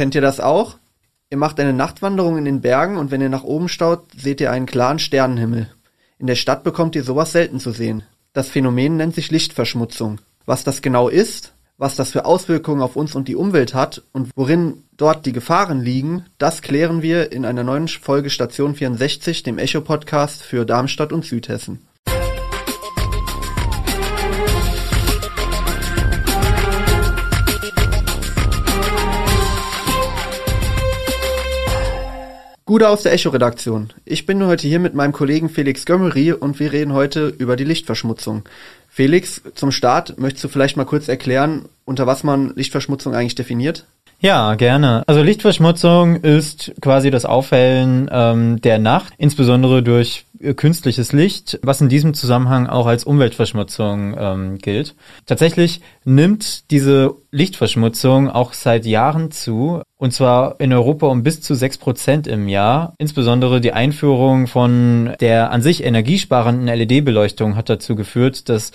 Kennt ihr das auch? Ihr macht eine Nachtwanderung in den Bergen und wenn ihr nach oben staut, seht ihr einen klaren Sternenhimmel. In der Stadt bekommt ihr sowas selten zu sehen. Das Phänomen nennt sich Lichtverschmutzung. Was das genau ist, was das für Auswirkungen auf uns und die Umwelt hat und worin dort die Gefahren liegen, das klären wir in einer neuen Folge Station 64, dem Echo-Podcast für Darmstadt und Südhessen. Gude aus der Echo-Redaktion. Ich bin heute hier mit meinem Kollegen Felix Gömmery und wir reden heute über die Lichtverschmutzung. Felix, zum Start möchtest du vielleicht mal kurz erklären, unter was man Lichtverschmutzung eigentlich definiert? Ja, gerne. Also Lichtverschmutzung ist quasi das Aufhellen ähm, der Nacht, insbesondere durch äh, künstliches Licht, was in diesem Zusammenhang auch als Umweltverschmutzung ähm, gilt. Tatsächlich nimmt diese Lichtverschmutzung auch seit Jahren zu, und zwar in Europa um bis zu sechs Prozent im Jahr. Insbesondere die Einführung von der an sich energiesparenden LED-Beleuchtung hat dazu geführt, dass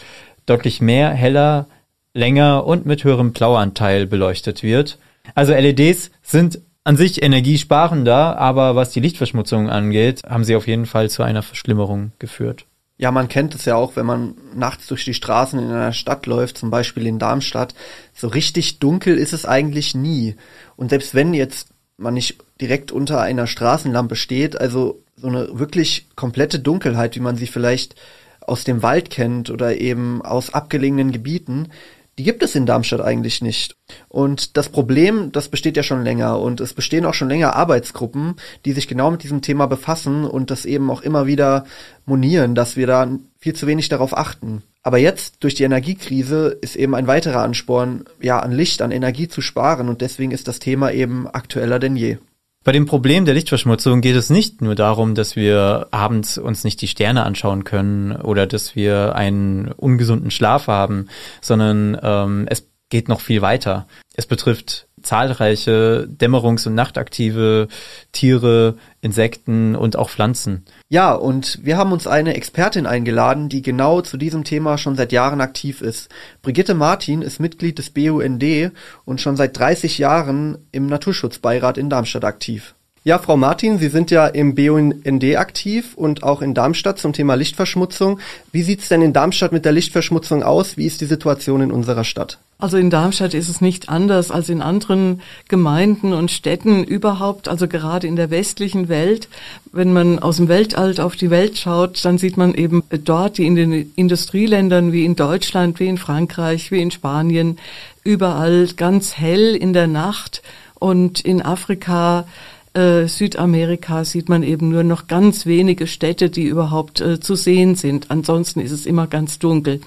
deutlich mehr, heller, länger und mit höherem Blauanteil beleuchtet wird. Also LEDs sind an sich energiesparender, aber was die Lichtverschmutzung angeht, haben sie auf jeden Fall zu einer Verschlimmerung geführt. Ja, man kennt es ja auch, wenn man nachts durch die Straßen in einer Stadt läuft, zum Beispiel in Darmstadt. So richtig dunkel ist es eigentlich nie. Und selbst wenn jetzt man nicht direkt unter einer Straßenlampe steht, also so eine wirklich komplette Dunkelheit, wie man sie vielleicht aus dem Wald kennt oder eben aus abgelegenen Gebieten, die gibt es in Darmstadt eigentlich nicht. Und das Problem, das besteht ja schon länger und es bestehen auch schon länger Arbeitsgruppen, die sich genau mit diesem Thema befassen und das eben auch immer wieder monieren, dass wir da viel zu wenig darauf achten. Aber jetzt durch die Energiekrise ist eben ein weiterer Ansporn, ja, an Licht, an Energie zu sparen und deswegen ist das Thema eben aktueller denn je. Bei dem Problem der Lichtverschmutzung geht es nicht nur darum, dass wir abends uns nicht die Sterne anschauen können oder dass wir einen ungesunden Schlaf haben, sondern ähm, es geht noch viel weiter. Es betrifft zahlreiche dämmerungs- und nachtaktive Tiere, Insekten und auch Pflanzen. Ja, und wir haben uns eine Expertin eingeladen, die genau zu diesem Thema schon seit Jahren aktiv ist. Brigitte Martin ist Mitglied des BUND und schon seit 30 Jahren im Naturschutzbeirat in Darmstadt aktiv. Ja, Frau Martin, Sie sind ja im BUND aktiv und auch in Darmstadt zum Thema Lichtverschmutzung. Wie sieht's denn in Darmstadt mit der Lichtverschmutzung aus? Wie ist die Situation in unserer Stadt? Also in Darmstadt ist es nicht anders als in anderen Gemeinden und Städten überhaupt, also gerade in der westlichen Welt. Wenn man aus dem Weltall auf die Welt schaut, dann sieht man eben dort, die in den Industrieländern wie in Deutschland, wie in Frankreich, wie in Spanien, überall ganz hell in der Nacht und in Afrika äh, Südamerika sieht man eben nur noch ganz wenige Städte, die überhaupt äh, zu sehen sind. Ansonsten ist es immer ganz dunkel.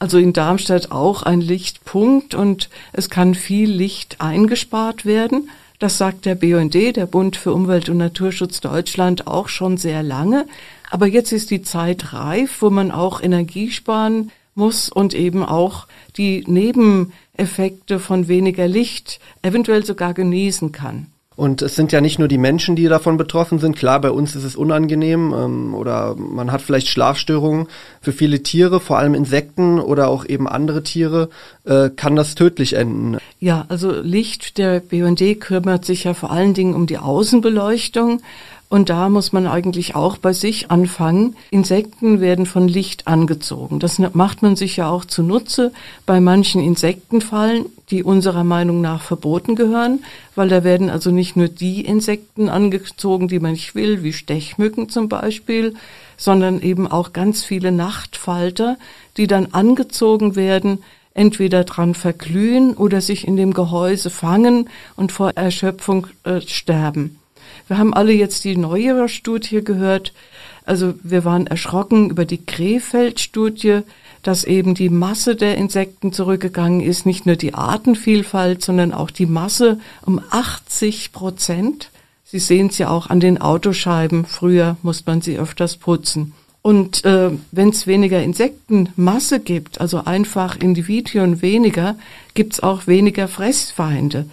Also in Darmstadt auch ein Lichtpunkt und es kann viel Licht eingespart werden. Das sagt der BUND, der Bund für Umwelt und Naturschutz Deutschland, auch schon sehr lange. Aber jetzt ist die Zeit reif, wo man auch Energie sparen muss und eben auch die Nebeneffekte von weniger Licht eventuell sogar genießen kann. Und es sind ja nicht nur die Menschen, die davon betroffen sind. Klar, bei uns ist es unangenehm ähm, oder man hat vielleicht Schlafstörungen. Für viele Tiere, vor allem Insekten oder auch eben andere Tiere, äh, kann das tödlich enden. Ja, also Licht, der BUND kümmert sich ja vor allen Dingen um die Außenbeleuchtung. Und da muss man eigentlich auch bei sich anfangen. Insekten werden von Licht angezogen. Das macht man sich ja auch zunutze bei manchen Insektenfallen, die unserer Meinung nach verboten gehören, weil da werden also nicht nur die Insekten angezogen, die man nicht will, wie Stechmücken zum Beispiel, sondern eben auch ganz viele Nachtfalter, die dann angezogen werden, entweder dran verglühen oder sich in dem Gehäuse fangen und vor Erschöpfung äh, sterben. Wir haben alle jetzt die neuere Studie gehört. Also wir waren erschrocken über die Krefeld-Studie, dass eben die Masse der Insekten zurückgegangen ist, nicht nur die Artenvielfalt, sondern auch die Masse um 80 Prozent. Sie sehen es ja auch an den Autoscheiben. Früher muss man sie öfters putzen. Und äh, wenn es weniger Insektenmasse gibt, also einfach Individuen weniger, gibt es auch weniger Fressfeinde.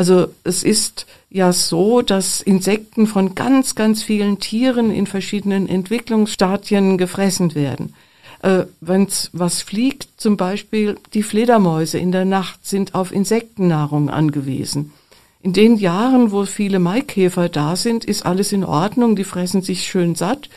Also es ist ja so, dass Insekten von ganz, ganz vielen Tieren in verschiedenen Entwicklungsstadien gefressen werden. Äh, Wenn was fliegt, zum Beispiel die Fledermäuse in der Nacht sind auf Insektennahrung angewiesen. In den Jahren, wo viele Maikäfer da sind, ist alles in Ordnung, die fressen sich schön satt,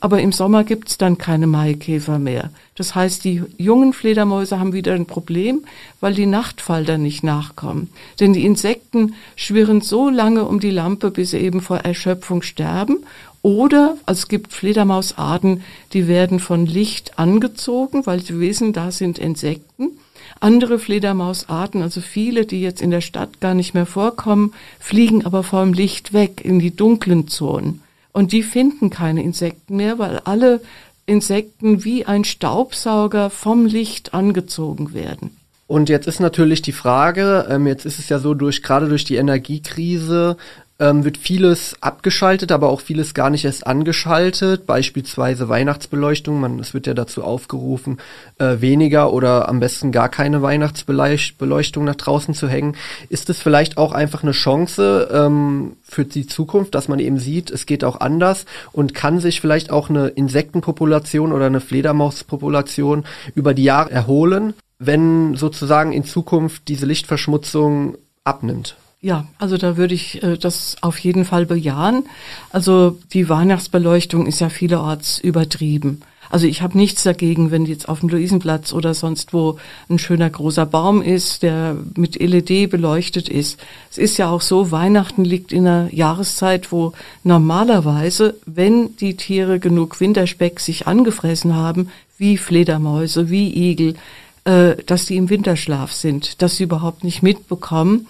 aber im Sommer gibt's dann keine Maikäfer mehr. Das heißt, die jungen Fledermäuse haben wieder ein Problem, weil die Nachtfalter nicht nachkommen. Denn die Insekten schwirren so lange um die Lampe, bis sie eben vor Erschöpfung sterben. Oder es gibt Fledermausarten, die werden von Licht angezogen, weil sie wissen, da sind Insekten. Andere Fledermausarten, also viele, die jetzt in der Stadt gar nicht mehr vorkommen, fliegen aber vom Licht weg in die dunklen Zonen. Und die finden keine Insekten mehr, weil alle Insekten wie ein Staubsauger vom Licht angezogen werden. Und jetzt ist natürlich die Frage, ähm, jetzt ist es ja so durch gerade durch die Energiekrise ähm, wird vieles abgeschaltet, aber auch vieles gar nicht erst angeschaltet. Beispielsweise Weihnachtsbeleuchtung. Man, es wird ja dazu aufgerufen, äh, weniger oder am besten gar keine Weihnachtsbeleuchtung nach draußen zu hängen. Ist es vielleicht auch einfach eine Chance ähm, für die Zukunft, dass man eben sieht, es geht auch anders und kann sich vielleicht auch eine Insektenpopulation oder eine Fledermauspopulation über die Jahre erholen, wenn sozusagen in Zukunft diese Lichtverschmutzung abnimmt? Ja, also da würde ich äh, das auf jeden Fall bejahen. Also die Weihnachtsbeleuchtung ist ja vielerorts übertrieben. Also ich habe nichts dagegen, wenn jetzt auf dem Luisenplatz oder sonst wo ein schöner großer Baum ist, der mit LED beleuchtet ist. Es ist ja auch so, Weihnachten liegt in einer Jahreszeit, wo normalerweise, wenn die Tiere genug Winterspeck sich angefressen haben, wie Fledermäuse, wie Igel, äh, dass die im Winterschlaf sind, dass sie überhaupt nicht mitbekommen,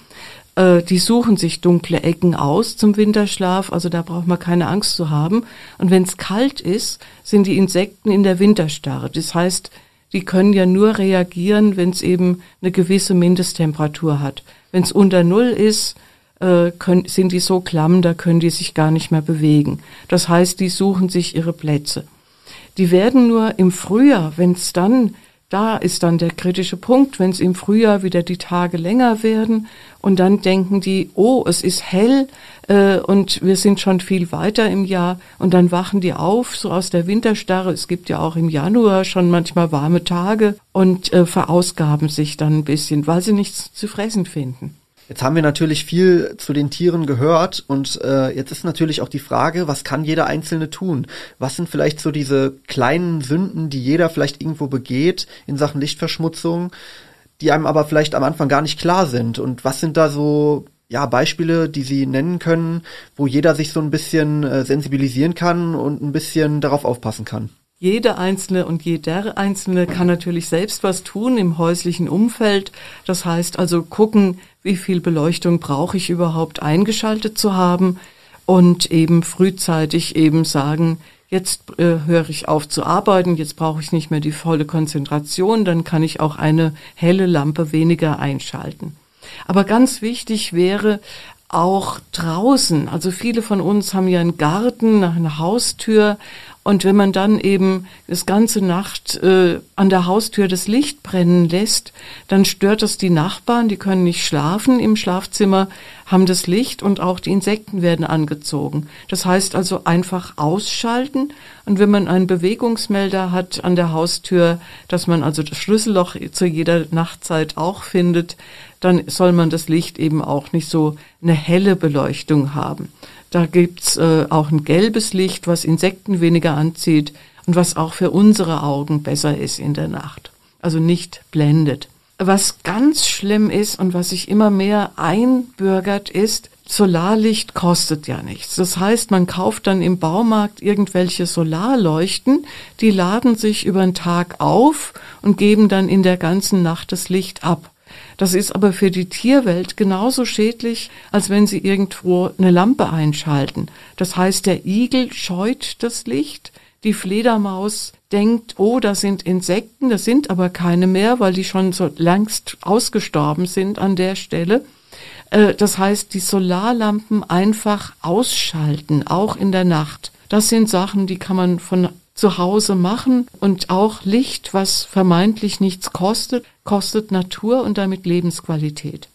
äh, die suchen sich dunkle Ecken aus zum Winterschlaf, also da braucht man keine Angst zu haben. Und wenn es kalt ist, sind die Insekten in der Winterstarre. Das heißt, die können ja nur reagieren, wenn es eben eine gewisse Mindesttemperatur hat. Wenn es unter Null ist, äh, können, sind die so klamm, da können die sich gar nicht mehr bewegen. Das heißt, die suchen sich ihre Plätze. Die werden nur im Frühjahr, wenn es dann da ist dann der kritische Punkt, wenn es im Frühjahr wieder die Tage länger werden und dann denken die, oh, es ist hell äh, und wir sind schon viel weiter im Jahr und dann wachen die auf, so aus der Winterstarre. Es gibt ja auch im Januar schon manchmal warme Tage und äh, verausgaben sich dann ein bisschen, weil sie nichts zu fressen finden. Jetzt haben wir natürlich viel zu den Tieren gehört und äh, jetzt ist natürlich auch die Frage, was kann jeder Einzelne tun? Was sind vielleicht so diese kleinen Sünden, die jeder vielleicht irgendwo begeht in Sachen Lichtverschmutzung, die einem aber vielleicht am Anfang gar nicht klar sind? Und was sind da so ja, Beispiele, die Sie nennen können, wo jeder sich so ein bisschen äh, sensibilisieren kann und ein bisschen darauf aufpassen kann? Jeder Einzelne und jeder Einzelne kann natürlich selbst was tun im häuslichen Umfeld. Das heißt also gucken, wie viel Beleuchtung brauche ich überhaupt eingeschaltet zu haben und eben frühzeitig eben sagen, jetzt äh, höre ich auf zu arbeiten, jetzt brauche ich nicht mehr die volle Konzentration, dann kann ich auch eine helle Lampe weniger einschalten. Aber ganz wichtig wäre auch draußen, also viele von uns haben ja einen Garten, eine Haustür und wenn man dann eben das ganze Nacht äh, an der Haustür das Licht brennen lässt, dann stört das die Nachbarn, die können nicht schlafen im Schlafzimmer, haben das Licht und auch die Insekten werden angezogen. Das heißt also einfach ausschalten und wenn man einen Bewegungsmelder hat an der Haustür, dass man also das Schlüsselloch zu jeder Nachtzeit auch findet, dann soll man das Licht eben auch nicht so eine helle Beleuchtung haben. Da gibt's äh, auch ein gelbes Licht, was Insekten weniger anzieht und was auch für unsere Augen besser ist in der Nacht. Also nicht blendet. Was ganz schlimm ist und was sich immer mehr einbürgert ist, Solarlicht kostet ja nichts. Das heißt, man kauft dann im Baumarkt irgendwelche Solarleuchten, die laden sich über den Tag auf und geben dann in der ganzen Nacht das Licht ab. Das ist aber für die Tierwelt genauso schädlich, als wenn sie irgendwo eine Lampe einschalten. Das heißt, der Igel scheut das Licht, die Fledermaus denkt, oh, da sind Insekten, das sind aber keine mehr, weil die schon so längst ausgestorben sind an der Stelle. Äh, das heißt, die Solarlampen einfach ausschalten, auch in der Nacht. Das sind Sachen, die kann man von zu Hause machen und auch Licht, was vermeintlich nichts kostet, kostet Natur und damit Lebensqualität.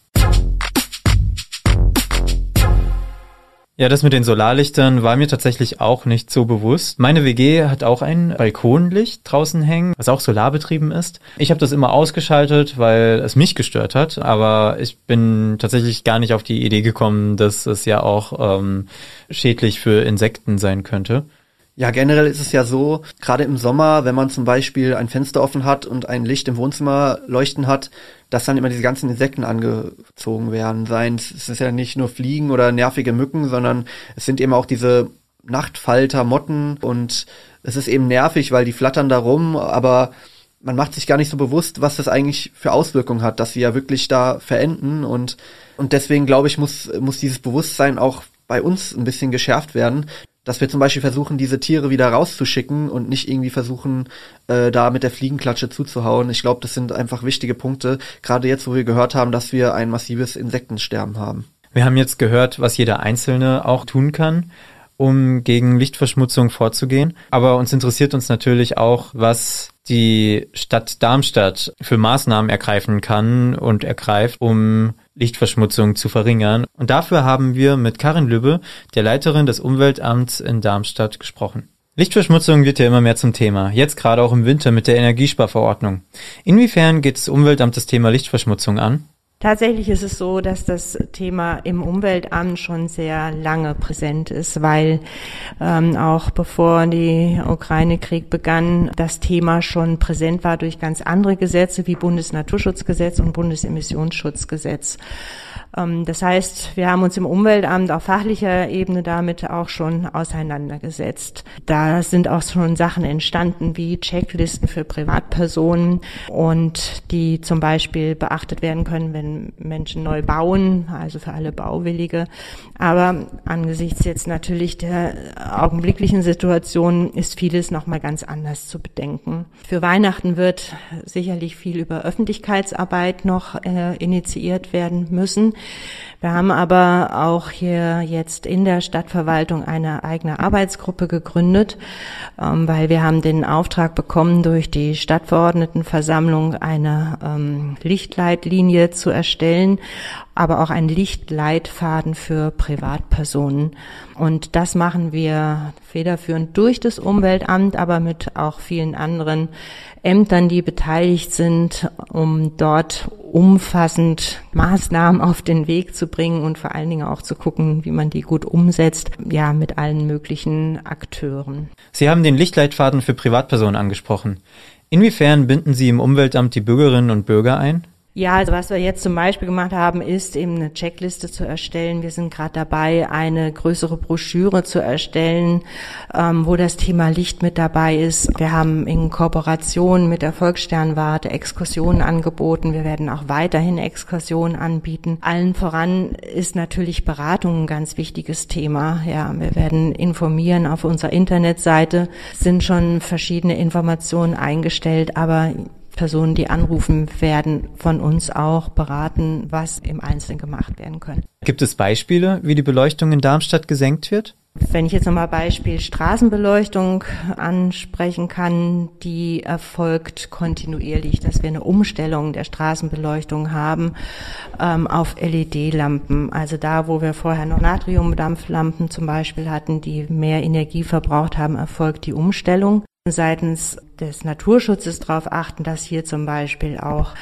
Ja, das mit den Solarlichtern war mir tatsächlich auch nicht so bewusst. Meine WG hat auch ein Balkonlicht draußen hängen, was auch solarbetrieben ist. Ich habe das immer ausgeschaltet, weil es mich gestört hat, aber ich bin tatsächlich gar nicht auf die Idee gekommen, dass es ja auch ähm, schädlich für Insekten sein könnte. Ja, generell ist es ja so, gerade im Sommer, wenn man zum Beispiel ein Fenster offen hat und ein Licht im Wohnzimmer leuchten hat, dass dann immer diese ganzen Insekten angezogen werden. Seien es ist ja nicht nur Fliegen oder nervige Mücken, sondern es sind eben auch diese Nachtfalter, Motten und es ist eben nervig, weil die flattern da rum, aber man macht sich gar nicht so bewusst, was das eigentlich für Auswirkungen hat, dass sie ja wirklich da verenden und, und deswegen glaube ich, muss, muss dieses Bewusstsein auch bei uns ein bisschen geschärft werden, dass wir zum Beispiel versuchen, diese Tiere wieder rauszuschicken und nicht irgendwie versuchen, äh, da mit der Fliegenklatsche zuzuhauen. Ich glaube, das sind einfach wichtige Punkte, gerade jetzt, wo wir gehört haben, dass wir ein massives Insektensterben haben. Wir haben jetzt gehört, was jeder Einzelne auch tun kann um gegen Lichtverschmutzung vorzugehen. Aber uns interessiert uns natürlich auch, was die Stadt Darmstadt für Maßnahmen ergreifen kann und ergreift, um Lichtverschmutzung zu verringern. Und dafür haben wir mit Karin Lübbe, der Leiterin des Umweltamts in Darmstadt, gesprochen. Lichtverschmutzung wird ja immer mehr zum Thema, jetzt gerade auch im Winter mit der Energiesparverordnung. Inwiefern geht das Umweltamt das Thema Lichtverschmutzung an? Tatsächlich ist es so, dass das Thema im Umweltamt schon sehr lange präsent ist, weil ähm, auch bevor die Ukraine-Krieg begann, das Thema schon präsent war durch ganz andere Gesetze wie Bundesnaturschutzgesetz und Bundesemissionsschutzgesetz. Ähm, das heißt, wir haben uns im Umweltamt auf fachlicher Ebene damit auch schon auseinandergesetzt. Da sind auch schon Sachen entstanden wie Checklisten für Privatpersonen und die zum Beispiel beachtet werden können, wenn Menschen neu bauen, also für alle Bauwillige. Aber angesichts jetzt natürlich der augenblicklichen Situation ist vieles nochmal ganz anders zu bedenken. Für Weihnachten wird sicherlich viel über Öffentlichkeitsarbeit noch äh, initiiert werden müssen. Wir haben aber auch hier jetzt in der Stadtverwaltung eine eigene Arbeitsgruppe gegründet, ähm, weil wir haben den Auftrag bekommen, durch die Stadtverordnetenversammlung eine ähm, Lichtleitlinie zu erstellen, aber auch einen Lichtleitfaden für Privatpersonen. Und das machen wir federführend durch das Umweltamt, aber mit auch vielen anderen Ämtern, die beteiligt sind, um dort umfassend Maßnahmen auf den Weg zu bringen und vor allen Dingen auch zu gucken, wie man die gut umsetzt, ja, mit allen möglichen Akteuren. Sie haben den Lichtleitfaden für Privatpersonen angesprochen. Inwiefern binden Sie im Umweltamt die Bürgerinnen und Bürger ein? Ja, also was wir jetzt zum Beispiel gemacht haben, ist eben eine Checkliste zu erstellen. Wir sind gerade dabei, eine größere Broschüre zu erstellen, ähm, wo das Thema Licht mit dabei ist. Wir haben in Kooperation mit der Volkssternwarte Exkursionen angeboten. Wir werden auch weiterhin Exkursionen anbieten. Allen voran ist natürlich Beratung ein ganz wichtiges Thema. Ja, wir werden informieren auf unserer Internetseite, sind schon verschiedene Informationen eingestellt, aber Personen, die anrufen, werden von uns auch beraten, was im Einzelnen gemacht werden könnte. Gibt es Beispiele, wie die Beleuchtung in Darmstadt gesenkt wird? Wenn ich jetzt nochmal Beispiel Straßenbeleuchtung ansprechen kann, die erfolgt kontinuierlich, dass wir eine Umstellung der Straßenbeleuchtung haben ähm, auf LED-Lampen. Also da, wo wir vorher noch Natriumdampflampen zum Beispiel hatten, die mehr Energie verbraucht haben, erfolgt die Umstellung seitens des Naturschutzes darauf achten, dass hier zum Beispiel auch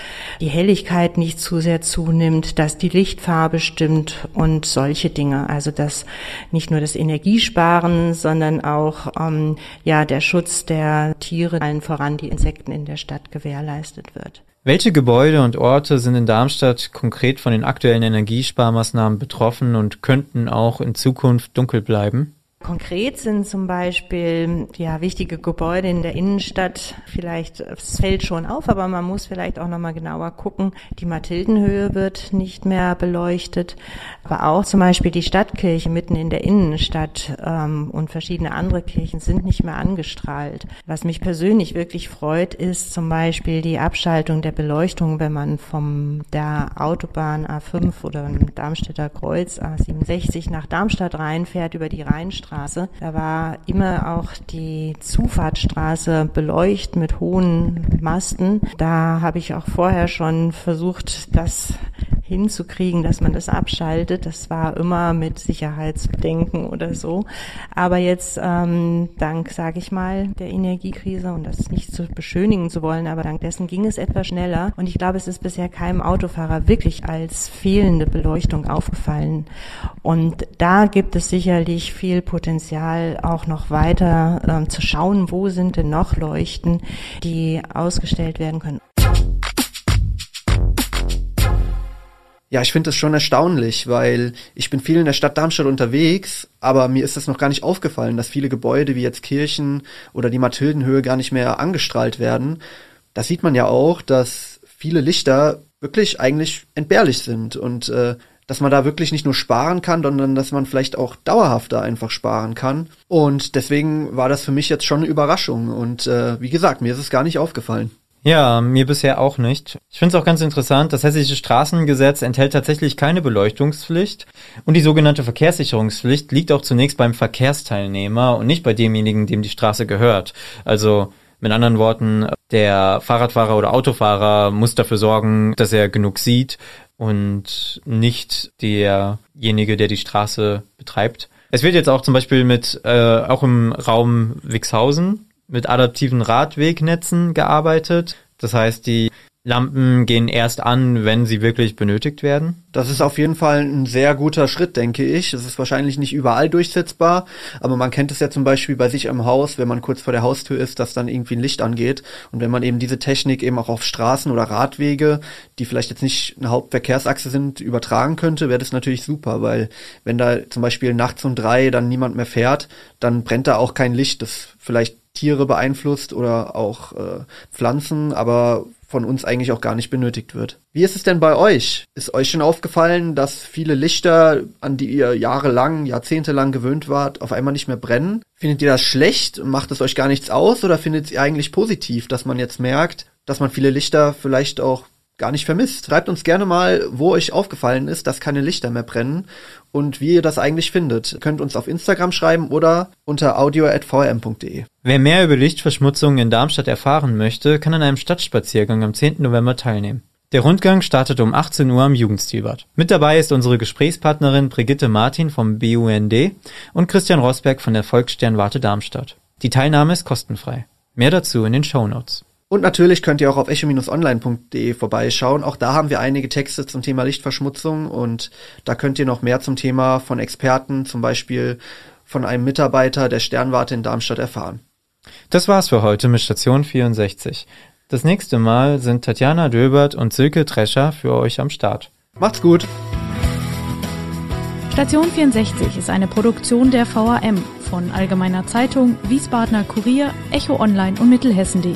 die Helligkeit nicht zu sehr zunimmt, dass die Lichtfarbe stimmt und solche Dinge. Also dass nicht nur das Energiesparen, sondern auch ähm, ja der Schutz der Tiere, allen voran die Insekten in der Stadt gewährleistet wird. Welche Gebäude und Orte sind in Darmstadt konkret von den aktuellen Energiesparmaßnahmen betroffen und könnten auch in Zukunft dunkel bleiben? Konkret sind zum Beispiel ja wichtige Gebäude in der Innenstadt. Vielleicht es fällt schon auf, aber man muss vielleicht auch noch mal genauer gucken. Die Mathildenhöhe wird nicht mehr beleuchtet, aber auch zum Beispiel die Stadtkirche mitten in der Innenstadt ähm, und verschiedene andere Kirchen sind nicht mehr angestrahlt. Was mich persönlich wirklich freut, ist zum Beispiel die Abschaltung der Beleuchtung, wenn man vom der Autobahn A5 oder Darmstädter Kreuz A67 nach Darmstadt reinfährt über die Rheinstraße Straße. Da war immer auch die Zufahrtsstraße beleuchtet mit hohen Masten. Da habe ich auch vorher schon versucht, das hinzukriegen, dass man das abschaltet. Das war immer mit Sicherheitsbedenken oder so. Aber jetzt ähm, dank, sage ich mal, der Energiekrise und das nicht zu beschönigen zu wollen, aber dank dessen ging es etwas schneller. Und ich glaube, es ist bisher keinem Autofahrer wirklich als fehlende Beleuchtung aufgefallen. Und da gibt es sicherlich viel Potenzial, auch noch weiter ähm, zu schauen, wo sind denn noch Leuchten, die ausgestellt werden können. Ja, ich finde das schon erstaunlich, weil ich bin viel in der Stadt Darmstadt unterwegs, aber mir ist das noch gar nicht aufgefallen, dass viele Gebäude wie jetzt Kirchen oder die Mathildenhöhe gar nicht mehr angestrahlt werden. Da sieht man ja auch, dass viele Lichter wirklich eigentlich entbehrlich sind und äh, dass man da wirklich nicht nur sparen kann, sondern dass man vielleicht auch dauerhafter einfach sparen kann. Und deswegen war das für mich jetzt schon eine Überraschung. Und äh, wie gesagt, mir ist es gar nicht aufgefallen. Ja, mir bisher auch nicht. Ich finde es auch ganz interessant, das hessische Straßengesetz enthält tatsächlich keine Beleuchtungspflicht und die sogenannte Verkehrssicherungspflicht liegt auch zunächst beim Verkehrsteilnehmer und nicht bei demjenigen, dem die Straße gehört. Also mit anderen Worten, der Fahrradfahrer oder Autofahrer muss dafür sorgen, dass er genug sieht und nicht derjenige, der die Straße betreibt. Es wird jetzt auch zum Beispiel mit, äh, auch im Raum Wixhausen mit adaptiven Radwegnetzen gearbeitet. Das heißt, die Lampen gehen erst an, wenn sie wirklich benötigt werden. Das ist auf jeden Fall ein sehr guter Schritt, denke ich. Es ist wahrscheinlich nicht überall durchsetzbar, aber man kennt es ja zum Beispiel bei sich im Haus, wenn man kurz vor der Haustür ist, dass dann irgendwie ein Licht angeht. Und wenn man eben diese Technik eben auch auf Straßen oder Radwege, die vielleicht jetzt nicht eine Hauptverkehrsachse sind, übertragen könnte, wäre das natürlich super, weil wenn da zum Beispiel nachts um drei dann niemand mehr fährt, dann brennt da auch kein Licht, das vielleicht Tiere beeinflusst oder auch äh, Pflanzen, aber von uns eigentlich auch gar nicht benötigt wird. Wie ist es denn bei euch? Ist euch schon aufgefallen, dass viele Lichter, an die ihr jahrelang, jahrzehntelang gewöhnt wart, auf einmal nicht mehr brennen? Findet ihr das schlecht? Macht es euch gar nichts aus oder findet ihr eigentlich positiv, dass man jetzt merkt, dass man viele Lichter vielleicht auch gar nicht vermisst. Schreibt uns gerne mal, wo euch aufgefallen ist, dass keine Lichter mehr brennen und wie ihr das eigentlich findet. Ihr könnt uns auf Instagram schreiben oder unter audio.vm.de. Wer mehr über Lichtverschmutzung in Darmstadt erfahren möchte, kann an einem Stadtspaziergang am 10. November teilnehmen. Der Rundgang startet um 18 Uhr am Jugendstilbad. Mit dabei ist unsere Gesprächspartnerin Brigitte Martin vom BUND und Christian Rosberg von der Volkssternwarte Darmstadt. Die Teilnahme ist kostenfrei. Mehr dazu in den Show Notes. Und natürlich könnt ihr auch auf echo-online.de vorbeischauen. Auch da haben wir einige Texte zum Thema Lichtverschmutzung und da könnt ihr noch mehr zum Thema von Experten, zum Beispiel von einem Mitarbeiter der Sternwarte in Darmstadt erfahren. Das war's für heute mit Station 64. Das nächste Mal sind Tatjana Döbert und Silke Trescher für euch am Start. Macht's gut! Station 64 ist eine Produktion der VAM von Allgemeiner Zeitung, Wiesbadener Kurier, Echo Online und Mittelhessen.de.